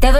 Te doy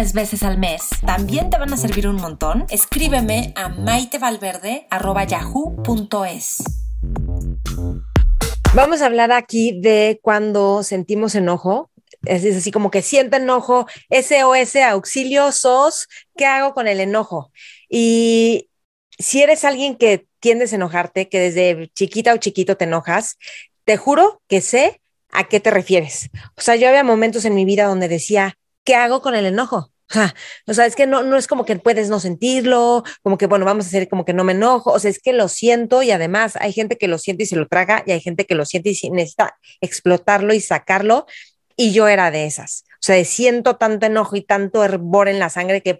veces al mes, también te van a servir un montón. Escríbeme a maitevalverde.yahoo.com es. Vamos a hablar aquí de cuando sentimos enojo. Es, así como que siento enojo, SOS, auxilio, SOS, ¿qué hago con el enojo? Y si eres alguien que tiendes a enojarte, que desde chiquita o chiquito te enojas, te juro que sé a qué te refieres. O sea, yo había momentos en mi vida donde decía, ¿qué hago con el enojo? O sea, es que no, no es como que puedes no sentirlo, como que, bueno, vamos a hacer como que no me enojo, o sea, es que lo siento y además hay gente que lo siente y se lo traga y hay gente que lo siente y necesita explotarlo y sacarlo y yo era de esas. O sea, siento tanto enojo y tanto hervor en la sangre que...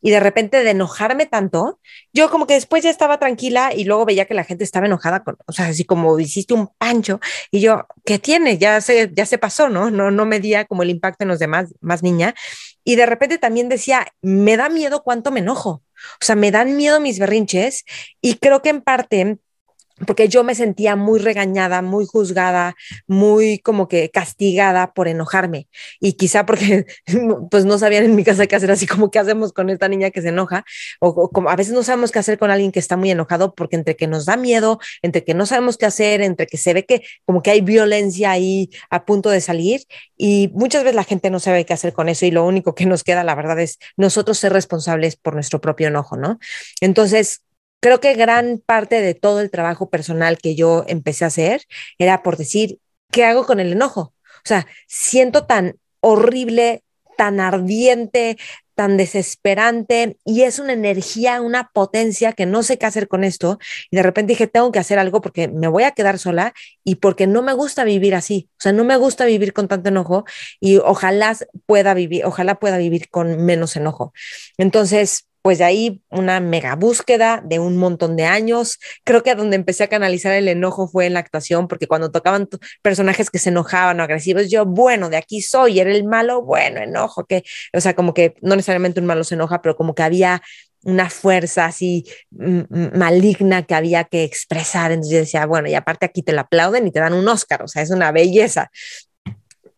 Y de repente de enojarme tanto, yo como que después ya estaba tranquila y luego veía que la gente estaba enojada, con, o sea, así como hiciste un pancho y yo, ¿qué tiene? Ya se, ya se pasó, ¿no? No, no medía como el impacto en los demás, más niña. Y de repente también decía, me da miedo cuánto me enojo. O sea, me dan miedo mis berrinches y creo que en parte porque yo me sentía muy regañada, muy juzgada, muy como que castigada por enojarme. Y quizá porque pues no sabían en mi casa qué hacer, así como qué hacemos con esta niña que se enoja, o, como a veces no sabemos qué hacer con alguien que está muy enojado, porque entre que nos da miedo, entre que no sabemos qué hacer, entre que se ve que como que hay violencia ahí a punto de salir, y muchas veces la gente no sabe qué hacer con eso, y lo único que nos queda, la verdad, es nosotros ser responsables por nuestro propio enojo, ¿no? Entonces, creo que gran parte de todo el trabajo personal que yo empecé a hacer era por decir, ¿qué hago con el enojo? O sea, siento tan horrible, tan ardiente, tan desesperante y es una energía, una potencia que no sé qué hacer con esto. Y de repente dije, tengo que hacer algo porque me voy a quedar sola y porque no me gusta vivir así. O sea, no me gusta vivir con tanto enojo y ojalá pueda vivir, ojalá pueda vivir con menos enojo. Entonces, pues de ahí una mega búsqueda de un montón de años. Creo que donde empecé a canalizar el enojo fue en la actuación, porque cuando tocaban personajes que se enojaban o agresivos, yo, bueno, de aquí soy, era el malo, bueno, enojo, que, o sea, como que no necesariamente un malo se enoja, pero como que había una fuerza así maligna que había que expresar. Entonces yo decía, bueno, y aparte aquí te la aplauden y te dan un Oscar, o sea, es una belleza.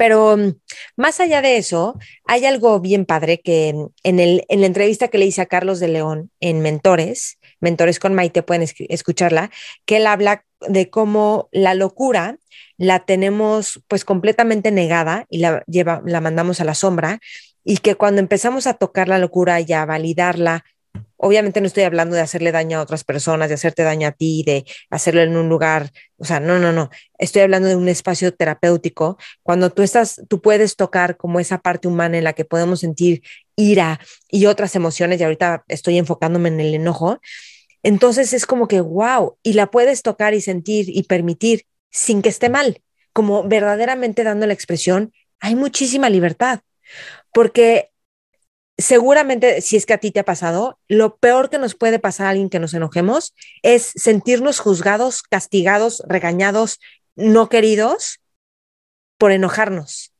Pero mm, más allá de eso, hay algo bien padre que en, el, en la entrevista que le hice a Carlos de León en Mentores, Mentores con Maite, pueden escucharla, que él habla de cómo la locura la tenemos pues completamente negada y la, lleva, la mandamos a la sombra y que cuando empezamos a tocar la locura y a validarla Obviamente no estoy hablando de hacerle daño a otras personas, de hacerte daño a ti, de hacerlo en un lugar, o sea, no, no, no. Estoy hablando de un espacio terapéutico. Cuando tú estás, tú puedes tocar como esa parte humana en la que podemos sentir ira y otras emociones, y ahorita estoy enfocándome en el enojo. Entonces es como que, wow, y la puedes tocar y sentir y permitir sin que esté mal, como verdaderamente dando la expresión, hay muchísima libertad, porque seguramente, si es que a ti te ha pasado, lo peor que nos puede pasar a alguien que nos enojemos es sentirnos juzgados, castigados, regañados, no queridos por enojarnos.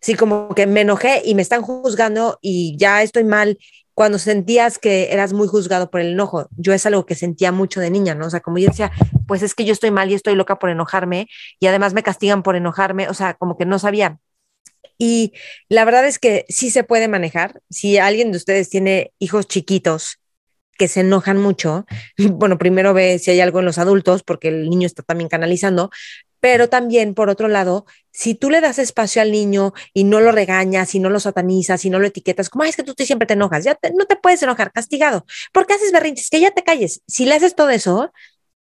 Sí, como que me enojé y me están juzgando y ya estoy mal. Cuando sentías que eras muy juzgado por el enojo, yo es algo que sentía mucho de niña, ¿no? O sea, como yo decía, pues es que yo estoy mal y estoy loca por enojarme y además me castigan por enojarme, o sea, como que no sabía y la verdad es que sí se puede manejar. Si alguien de ustedes tiene hijos chiquitos que se enojan mucho, bueno, primero ve si hay algo en los adultos, porque el niño está también canalizando, pero también, por otro lado, si tú le das espacio al niño y no lo regañas, y no lo satanizas, y no lo etiquetas, como, es que tú siempre te enojas, ya no te puedes enojar, castigado. ¿Por qué haces berrinches? Que ya te calles. Si le haces todo eso,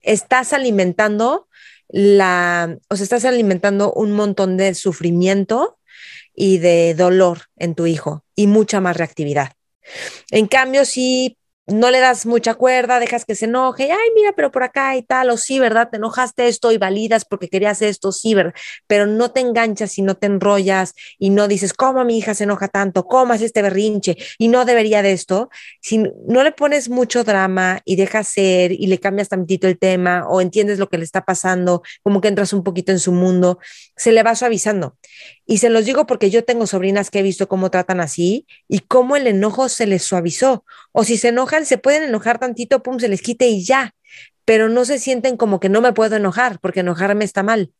estás alimentando la, o sea, estás alimentando un montón de sufrimiento y de dolor en tu hijo y mucha más reactividad. En cambio, si no le das mucha cuerda, dejas que se enoje, ay, mira, pero por acá y tal, o sí, ¿verdad? Te enojaste esto y validas porque querías esto, sí, ¿verdad? Pero no te enganchas y no te enrollas y no dices, ¿cómo mi hija se enoja tanto? ¿Cómo es este berrinche? Y no debería de esto. Si no le pones mucho drama y dejas ser y le cambias tantito el tema o entiendes lo que le está pasando, como que entras un poquito en su mundo, se le va suavizando. Y se los digo porque yo tengo sobrinas que he visto cómo tratan así y cómo el enojo se les suavizó. O si se se pueden enojar tantito, pum, se les quite y ya. Pero no se sienten como que no me puedo enojar porque enojarme está mal.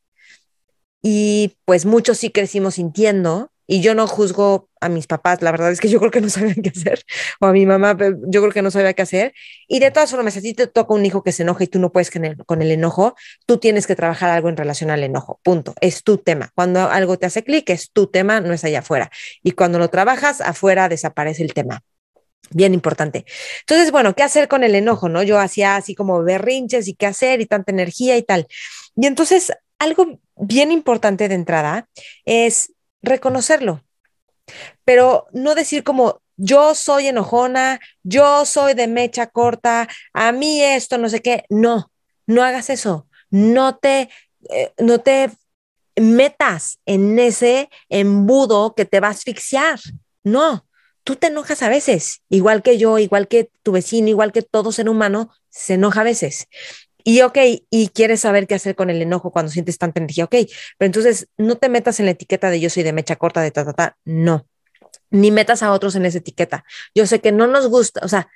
Y pues muchos sí crecimos sintiendo y yo no juzgo a mis papás, la verdad es que yo creo que no sabían qué hacer, o a mi mamá, yo creo que no sabía qué hacer. Y de todas formas, a ti te toca un hijo que se enoja y tú no puedes con el, con el enojo, tú tienes que trabajar algo en relación al enojo, punto. Es tu tema. Cuando algo te hace clic, es tu tema, no es allá afuera. Y cuando lo trabajas, afuera desaparece el tema. Bien importante. Entonces, bueno, ¿qué hacer con el enojo? ¿No? Yo hacía así como berrinches y qué hacer y tanta energía y tal. Y entonces, algo bien importante de entrada es reconocerlo, pero no decir como yo soy enojona, yo soy de mecha corta, a mí esto, no sé qué. No, no hagas eso. No te, eh, no te metas en ese embudo que te va a asfixiar. No, tú te enojas a veces, igual que yo, igual que tu vecino, igual que todo ser humano, se enoja a veces. Y ok, y quieres saber qué hacer con el enojo cuando sientes tanta energía, ok, pero entonces no te metas en la etiqueta de yo soy de mecha corta, de ta, ta, ta, no, ni metas a otros en esa etiqueta. Yo sé que no nos gusta, o sea,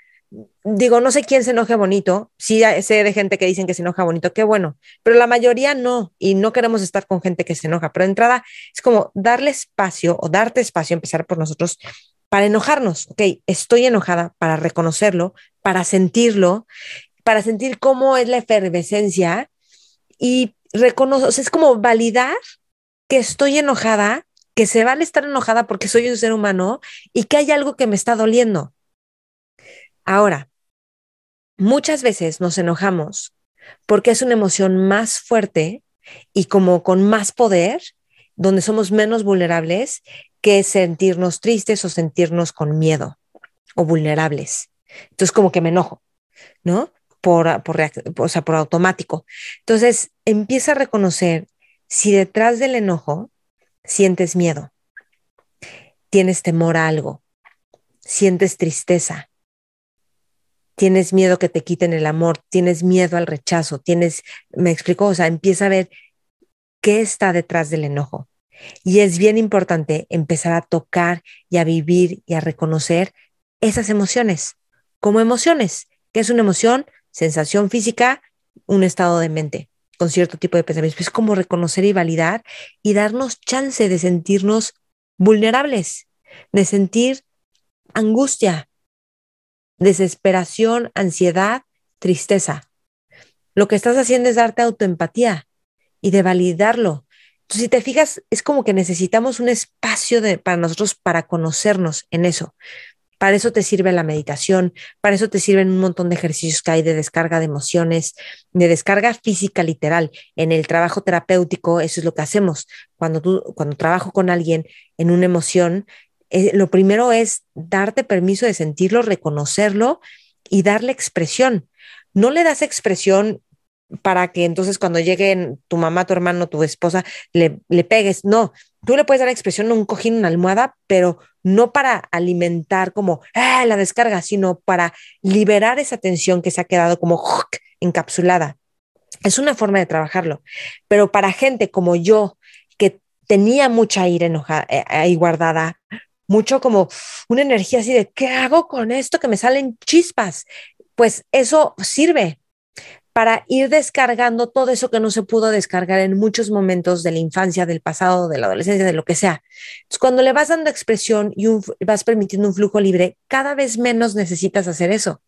digo, no sé quién se enoje bonito, sí sé de gente que dicen que se enoja bonito, qué bueno, pero la mayoría no, y no queremos estar con gente que se enoja, pero de entrada es como darle espacio o darte espacio, empezar por nosotros, para enojarnos, ok, estoy enojada, para reconocerlo, para sentirlo para sentir cómo es la efervescencia y reconocer, es como validar que estoy enojada, que se vale estar enojada porque soy un ser humano y que hay algo que me está doliendo. Ahora, muchas veces nos enojamos porque es una emoción más fuerte y como con más poder, donde somos menos vulnerables que sentirnos tristes o sentirnos con miedo o vulnerables. Entonces como que me enojo, ¿no? por, por, o sea, por automático. Entonces, empieza a reconocer si detrás del enojo sientes miedo, tienes temor a algo, sientes tristeza, tienes miedo que te quiten el amor, tienes miedo al rechazo, tienes, me explico, o sea, empieza a ver qué está detrás del enojo. Y es bien importante empezar a tocar y a vivir y a reconocer esas emociones como emociones. que es una emoción? sensación física, un estado de mente con cierto tipo de pensamientos. Es como reconocer y validar y darnos chance de sentirnos vulnerables, de sentir angustia, desesperación, ansiedad, tristeza. Lo que estás haciendo es darte autoempatía y de validarlo. Entonces, si te fijas, es como que necesitamos un espacio de, para nosotros para conocernos en eso. Para eso te sirve la meditación, para eso te sirven un montón de ejercicios que hay de descarga de emociones, de descarga física literal. En el trabajo terapéutico, eso es lo que hacemos. Cuando tú, cuando trabajo con alguien en una emoción, eh, lo primero es darte permiso de sentirlo, reconocerlo y darle expresión. No le das expresión para que entonces cuando lleguen tu mamá, tu hermano, tu esposa, le, le pegues. No, tú le puedes dar expresión a un cojín, una almohada, pero no para alimentar como ah, la descarga, sino para liberar esa tensión que se ha quedado como encapsulada. Es una forma de trabajarlo, pero para gente como yo, que tenía mucha ira enojada, eh, ahí guardada, mucho como una energía así de, ¿qué hago con esto? Que me salen chispas. Pues eso sirve, para ir descargando todo eso que no se pudo descargar en muchos momentos de la infancia, del pasado, de la adolescencia, de lo que sea. Entonces, cuando le vas dando expresión y vas permitiendo un flujo libre, cada vez menos necesitas hacer eso.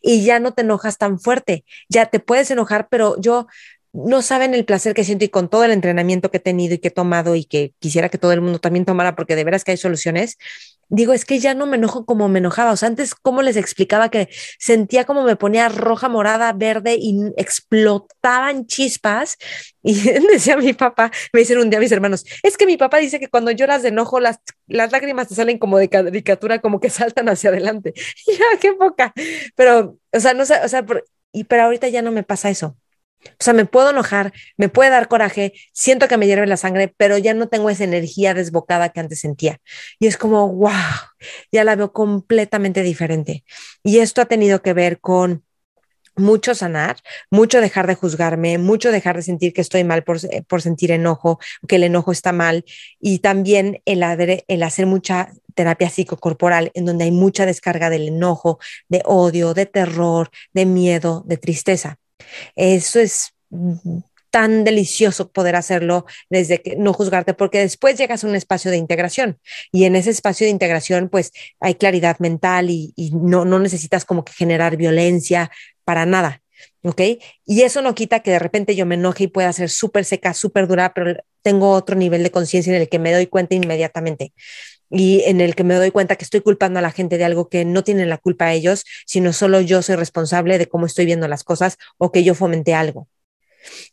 Y ya no te enojas tan fuerte. Ya te puedes enojar, pero yo no saben el placer que siento y con todo el entrenamiento que he tenido y que he tomado y que quisiera que todo el mundo también tomara porque de veras que hay soluciones, digo, es que ya no me enojo como me enojaba. O sea, antes, ¿cómo les explicaba que sentía como me ponía roja, morada, verde y explotaban chispas? Y decía mi papá, me dicen un día mis hermanos, es que mi papá dice que cuando lloras de enojo, las, las lágrimas te salen como de caricatura, como que saltan hacia adelante. ya, qué poca. Pero, o sea, no sé, o sea, y, pero ahorita ya no me pasa eso. O sea, me puedo enojar, me puede dar coraje, siento que me hierve la sangre, pero ya no tengo esa energía desbocada que antes sentía. Y es como, wow, ya la veo completamente diferente. Y esto ha tenido que ver con mucho sanar, mucho dejar de juzgarme, mucho dejar de sentir que estoy mal por, por sentir enojo, que el enojo está mal, y también el, el hacer mucha terapia psicocorporal en donde hay mucha descarga del enojo, de odio, de terror, de miedo, de tristeza. Eso es tan delicioso poder hacerlo desde que no juzgarte, porque después llegas a un espacio de integración y en ese espacio de integración pues hay claridad mental y, no, no necesitas como que generar violencia para nada. ¿ok? Y eso no quita que de repente yo me enoje y pueda ser súper seca, súper dura, pero tengo otro nivel de conciencia en el que me doy cuenta inmediatamente y en el que me doy cuenta que estoy culpando a la gente de algo que no tienen la culpa ellos, sino solo yo soy responsable de cómo estoy viendo las cosas o que yo fomenté algo.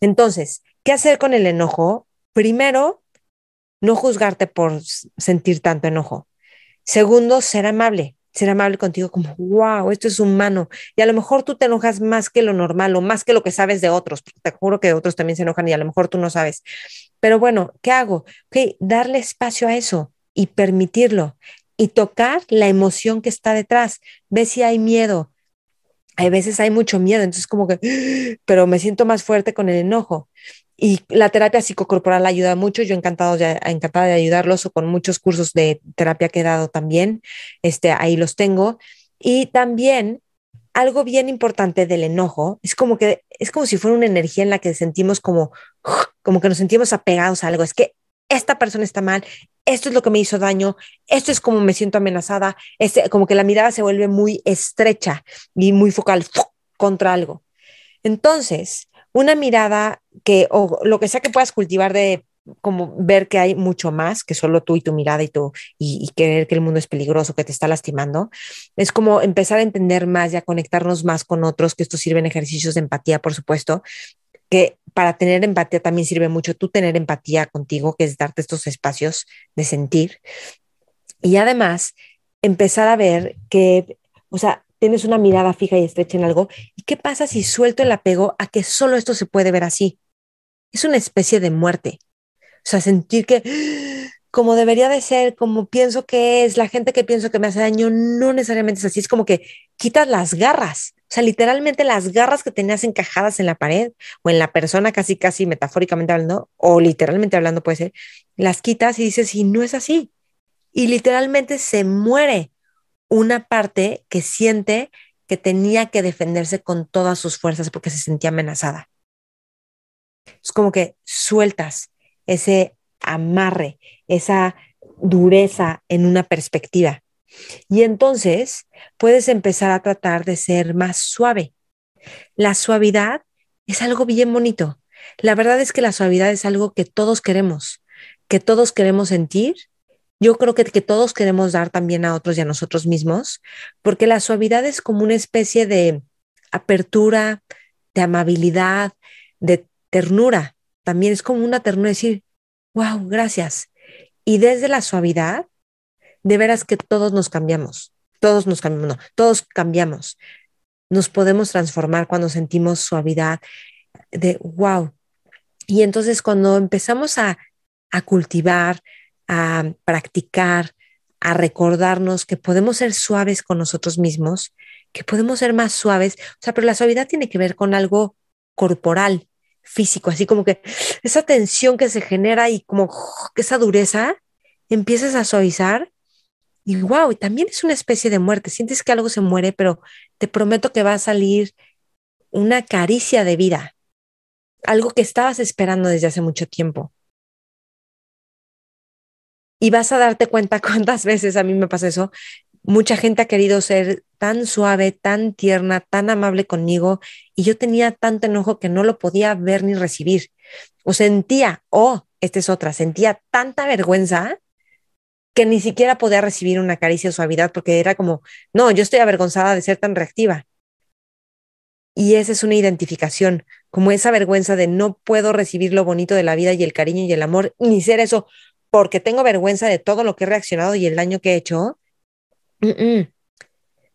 Entonces, ¿qué hacer con el enojo? Primero, no juzgarte por sentir tanto enojo. Segundo, ser amable, ser amable contigo como, wow, esto es humano. Y a lo mejor tú te enojas más que lo normal o más que lo que sabes de otros. Te juro que otros también se enojan y a lo mejor tú no sabes. Pero bueno, ¿qué hago? Ok, darle espacio a eso y permitirlo y tocar la emoción que está detrás. Ve si hay miedo. Hay veces hay mucho miedo, entonces como que, pero me siento más fuerte con el enojo. Y la terapia psicocorporal ayuda mucho. Yo encantado de, encantada de ayudarlos o con muchos cursos de terapia que he dado también. Este, ahí los tengo. Y también algo bien importante del enojo es como que es como si fuera una energía en la que sentimos como, como que nos sentimos apegados a algo. Es que esta persona está mal, esto es lo que me hizo daño, esto es como me siento amenazada, este, como que la mirada se vuelve muy estrecha y muy focal contra algo. Entonces, una mirada que, o lo que sea que puedas cultivar de como ver que hay mucho más que solo tú y tu mirada y tú y, y creer que el mundo es peligroso, que te está lastimando. Es como empezar a entender más y a conectarnos más con otros, que esto sirven ejercicios de empatía, por supuesto, que para tener empatía también sirve mucho tú tener empatía contigo, que es darte estos espacios de sentir. Y además, empezar a ver que, o sea, tienes una mirada fija y estrecha en algo. ¿Y qué pasa si suelto el apego a que solo esto se puede ver así? Es una especie de muerte. O sea, sentir que como debería de ser, como pienso que es, la gente que pienso que me hace daño, no necesariamente es así, es como que quitas las garras, sea, literalmente las garras que tenías encajadas en la pared o en la persona, casi, casi metafóricamente hablando, o literalmente hablando puede ser, las quitas y dices, y no es así. Y literalmente se muere una parte que siente que tenía que defenderse con todas sus fuerzas porque se sentía amenazada. Es como que sueltas ese amarre, esa dureza en una perspectiva. Y entonces puedes empezar a tratar de ser más suave. La suavidad es algo bien bonito. La verdad es que la suavidad es algo que todos queremos, que todos queremos sentir. Yo creo que, que todos queremos dar también a otros y a nosotros mismos, porque la suavidad es como una especie de apertura, de amabilidad, de ternura. También es como una ternura decir, wow, gracias. Y desde la suavidad, de veras que todos nos cambiamos, todos nos cambiamos, no, todos cambiamos. Nos podemos transformar cuando sentimos suavidad de wow. Y entonces cuando empezamos a, a cultivar, a practicar, a recordarnos que podemos ser suaves con nosotros mismos, que podemos ser más suaves, o sea, pero la suavidad tiene que ver con algo corporal, físico, así como que esa tensión que se genera y como esa dureza, empiezas a suavizar y wow, y también es una especie de muerte. Sientes que algo se muere, pero te prometo que va a salir una caricia de vida, algo que estabas esperando desde hace mucho tiempo. Y vas a darte cuenta cuántas veces a mí me pasa eso, mucha gente ha querido ser tan suave, tan tierna, tan amable conmigo y yo tenía tanto enojo que no lo podía ver ni recibir. O sentía, oh, esta es otra, sentía tanta vergüenza que ni siquiera podía recibir una caricia o suavidad porque era como, no, yo estoy avergonzada de ser tan reactiva. Y esa es una identificación, como esa vergüenza de no puedo recibir lo bonito de la vida y el cariño y el amor, ni ser eso, porque tengo vergüenza de todo lo que he reaccionado y el daño que he hecho.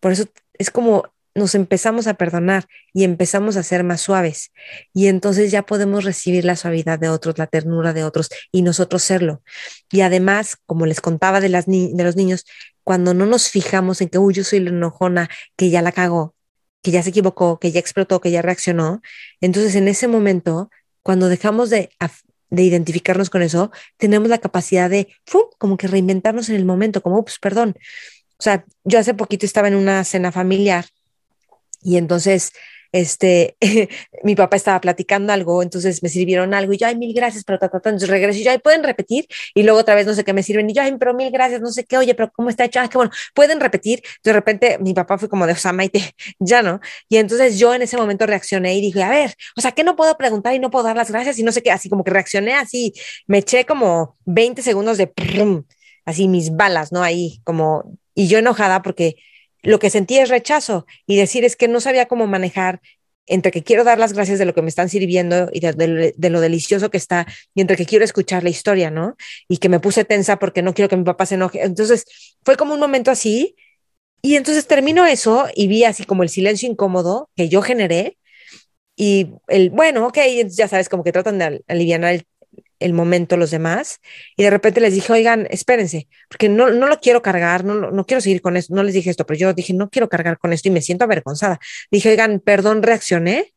Por eso es como nos empezamos a perdonar y empezamos a ser más suaves. Y entonces ya podemos recibir la suavidad de otros, la ternura de otros y nosotros serlo. Y además, como les contaba de, las de los niños, cuando no nos fijamos en que, uy, yo soy la enojona, que ya la cagó, que ya se equivocó, que ya explotó, que ya reaccionó, entonces en ese momento, cuando dejamos de, de identificarnos con eso, tenemos la capacidad de, como que reinventarnos en el momento, como, ups, perdón. O sea, yo hace poquito estaba en una cena familiar y entonces, este, mi papá estaba platicando algo, entonces me sirvieron algo y yo, ay, mil gracias, pero ta, entonces regreso y yo, ay, pueden repetir y luego otra vez no sé qué me sirven y yo, ay, pero mil gracias, no sé qué, oye, pero cómo está hecho, ah, qué bueno, pueden repetir. De repente mi papá fue como de, o sea, Maite, ya no. Y entonces yo en ese momento reaccioné y dije, a ver, o sea, ¿qué no puedo preguntar y no puedo dar las gracias y no sé qué, así como que reaccioné así, me eché como 20 segundos de, así mis balas, ¿no? Ahí como, y yo enojada porque lo que sentí es rechazo y decir es que no sabía cómo manejar entre que quiero dar las gracias de lo que me están sirviendo y de, lo delicioso que está, y entre que quiero escuchar la historia, ¿no? Y que me puse tensa porque no quiero que mi papá se enoje. Entonces, fue como un momento así, y entonces termino eso y vi así como el silencio incómodo que yo generé, y el, bueno, ok, ya sabes, como que tratan de aliviar el, el momento los demás y de repente les dije, oigan, espérense, porque no, no lo quiero cargar, no, no quiero seguir con esto, no les dije esto, pero yo dije, no quiero cargar con esto y me siento avergonzada. Dije, oigan, perdón, reaccioné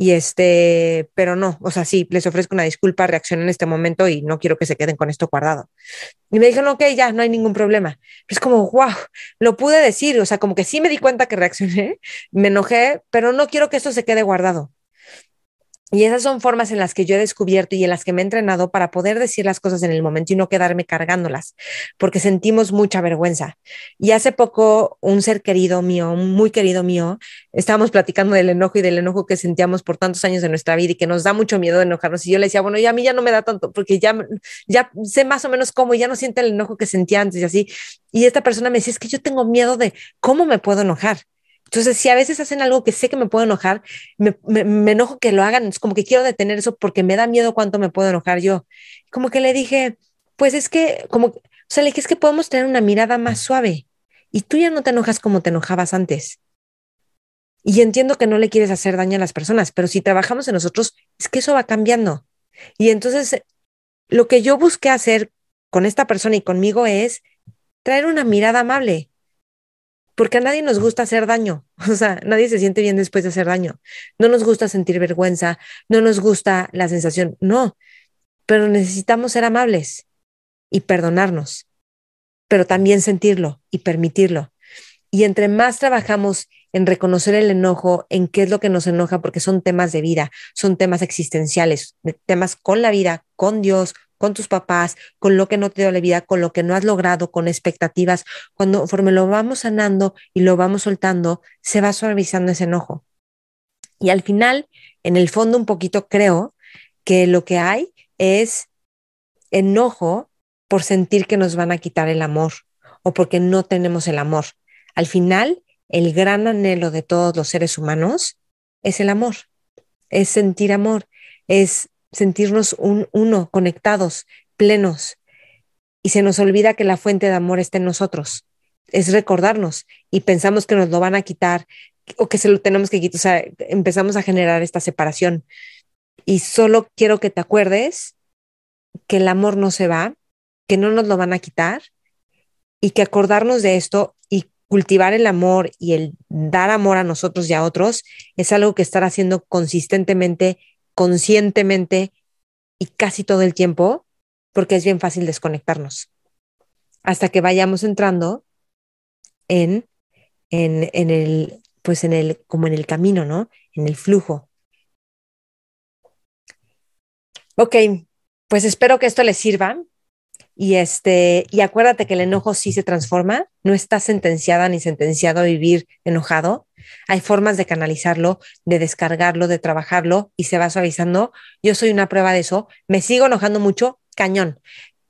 y este, pero no, o sea, sí, les ofrezco una disculpa, reaccioné en este momento y no quiero que se queden con esto guardado. Y me dijeron, ok, ya, no hay ningún problema. es como, wow, lo pude decir, o sea, como que sí me di cuenta que reaccioné, me enojé, pero no quiero que esto se quede guardado. Y esas son formas en las que yo he descubierto y en las que me he entrenado para poder decir las cosas en el momento y no quedarme cargándolas, porque sentimos mucha vergüenza. Y hace poco un ser querido mío, muy querido mío, estábamos platicando del enojo y del enojo que sentíamos por tantos años de nuestra vida y que nos da mucho miedo enojarnos. Y yo le decía, bueno, ya a mí ya no me da tanto, porque ya, ya sé más o menos cómo, ya no siento el enojo que sentía antes y así. Y esta persona me decía, es que yo tengo miedo de cómo me puedo enojar. Entonces, si a veces hacen algo que sé que me puedo enojar, me, enojo que lo hagan, es como que quiero detener eso porque me da miedo cuánto me puedo enojar yo. Como que le dije, pues es que, como, o sea, le dije, es que podemos tener una mirada más suave y tú ya no te enojas como te enojabas antes. Y entiendo que no le quieres hacer daño a las personas, pero si trabajamos en nosotros, es que eso va cambiando. Y entonces, lo que yo busqué hacer con esta persona y conmigo es traer una mirada amable porque a nadie nos gusta hacer daño, o sea, nadie se siente bien después de hacer daño. No nos gusta sentir vergüenza, no nos gusta la sensación, no, pero necesitamos ser amables y perdonarnos, pero también sentirlo y permitirlo. Y entre más trabajamos en reconocer el enojo, en qué es lo que nos enoja, porque son temas de vida, son temas existenciales, temas con la vida, con Dios, con tus papás, con lo que no te dio la vida, con lo que no has logrado, con expectativas. Cuando conforme lo vamos sanando y lo vamos soltando, se va suavizando ese enojo. Y al final, en el fondo un poquito creo que lo que hay es enojo por sentir que nos van a quitar el amor o porque no tenemos el amor. Al final, el gran anhelo de todos los seres humanos es el amor, es sentir amor, es sentirnos un, uno, conectados, plenos. Y se nos olvida que la fuente de amor está en nosotros. Es recordarnos y pensamos que nos lo van a quitar o que se lo tenemos que quitar. O sea, empezamos a generar esta separación. Y solo quiero que te acuerdes que el amor no se va, que no nos lo van a quitar y que acordarnos de esto y cultivar el amor y el dar amor a nosotros y a otros es algo que estar haciendo consistentemente conscientemente y casi todo el tiempo, porque es bien fácil desconectarnos. Hasta que vayamos entrando en, en, en el, pues en el, como en el camino, ¿no? En el flujo. Ok, pues espero que esto les sirva. Y este, y acuérdate que el enojo sí se transforma, no está sentenciada ni sentenciado a vivir enojado. Hay formas de canalizarlo, de descargarlo, de trabajarlo y se va suavizando. Yo soy una prueba de eso. Me sigo enojando mucho, cañón.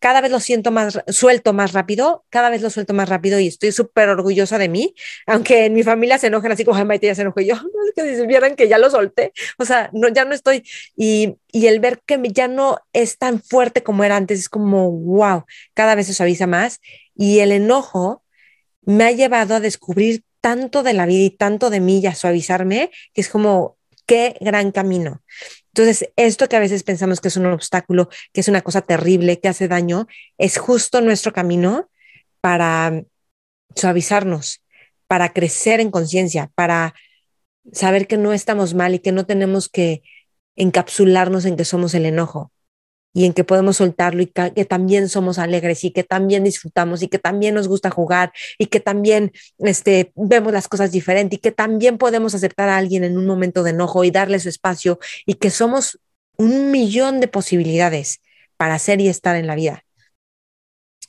Cada vez lo siento más, suelto más rápido, cada vez lo suelto más rápido y estoy súper orgullosa de mí, aunque en mi familia se enojan así como, Maite ya se enojó, yo, es que si vieran que ya lo solté, o sea, no, ya no estoy, y, y el ver que ya no es tan fuerte como era antes, es como, wow, cada vez se suaviza más, y el enojo me ha llevado a descubrir tanto de la vida y tanto de mí y a suavizarme, que es como, qué gran camino. Entonces, esto que a veces pensamos que es un obstáculo, que es una cosa terrible, que hace daño, es justo nuestro camino para suavizarnos, para crecer en conciencia, para saber que no estamos mal y que no tenemos que encapsularnos en que somos el enojo y en que podemos soltarlo y que, también somos alegres y que también disfrutamos y que también nos gusta jugar y que también este, vemos las cosas diferentes y que también podemos aceptar a alguien en un momento de enojo y darle su espacio y que somos un millón de posibilidades para ser y estar en la vida.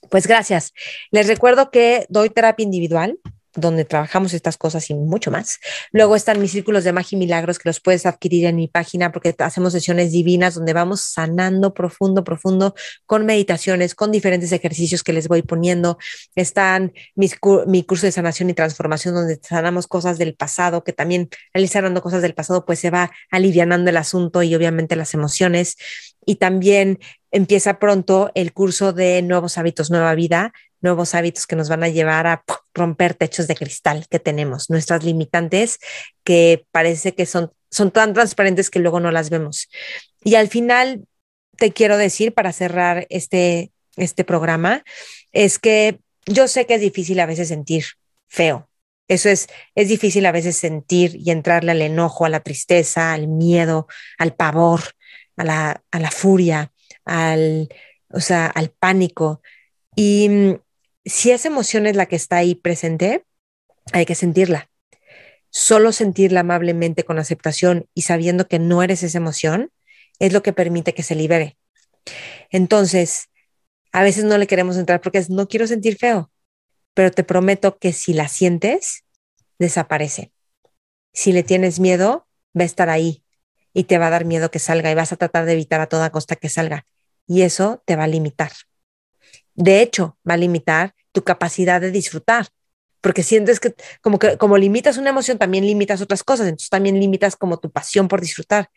Pues gracias. Les recuerdo que doy terapia individual donde trabajamos estas cosas y mucho más. Luego están mis círculos de magia y milagros que los puedes adquirir en mi página porque hacemos sesiones divinas donde vamos sanando profundo, profundo con meditaciones, con diferentes ejercicios que les voy poniendo. Están mis, mi curso de sanación y transformación donde sanamos cosas del pasado, que también al ir sanando cosas del pasado pues se va alivianando el asunto y obviamente las emociones. Y también empieza pronto el curso de nuevos hábitos, nueva vida, nuevos hábitos que nos van a llevar a romper techos de cristal que tenemos, nuestras limitantes que parece que son, son tan transparentes que luego no las vemos. Y al final te quiero decir, para cerrar este, este programa, es que yo sé que es difícil a veces sentir feo. Eso es, es difícil a veces sentir y entrarle al enojo, a la tristeza, al miedo, al pavor, a la, a la furia, al, o sea, al pánico. Y si esa emoción es la que está ahí presente, hay que sentirla. Solo sentirla amablemente con aceptación y sabiendo que no eres esa emoción es lo que permite que se libere. Entonces, a veces no le queremos entrar porque es, no quiero sentir feo, pero te prometo que si la sientes, desaparece. Si le tienes miedo, va a estar ahí y te va a dar miedo que salga y vas a tratar de evitar a toda costa que salga. Y eso te va a limitar de hecho, va a limitar tu capacidad de disfrutar, porque sientes que como que como limitas una emoción, también limitas otras cosas, entonces también limitas como tu pasión por disfrutar.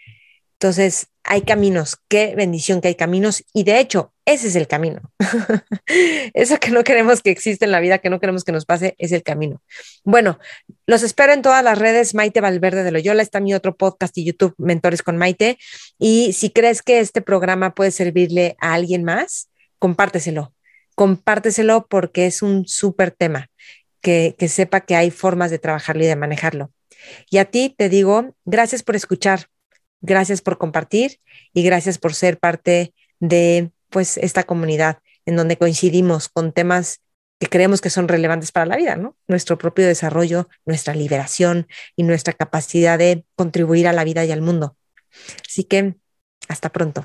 Entonces, hay caminos, qué bendición que hay caminos y de hecho, ese es el camino. Eso que no queremos que exista en la vida, que no queremos que nos pase, es el camino. Bueno, los espero en todas las redes, Maite Valverde de Loyola, está mi otro podcast y YouTube, Mentores con Maite, y si crees que este programa puede servirle a alguien más, compárteselo compárteselo porque es un súper tema, que, sepa que hay formas de trabajarlo y de manejarlo. Y a ti te digo, gracias por escuchar, gracias por compartir y gracias por ser parte de pues esta comunidad en donde coincidimos con temas que creemos que son relevantes para la vida. Nuestro propio desarrollo, nuestra liberación y nuestra capacidad de contribuir a la vida y al mundo. Así que hasta pronto.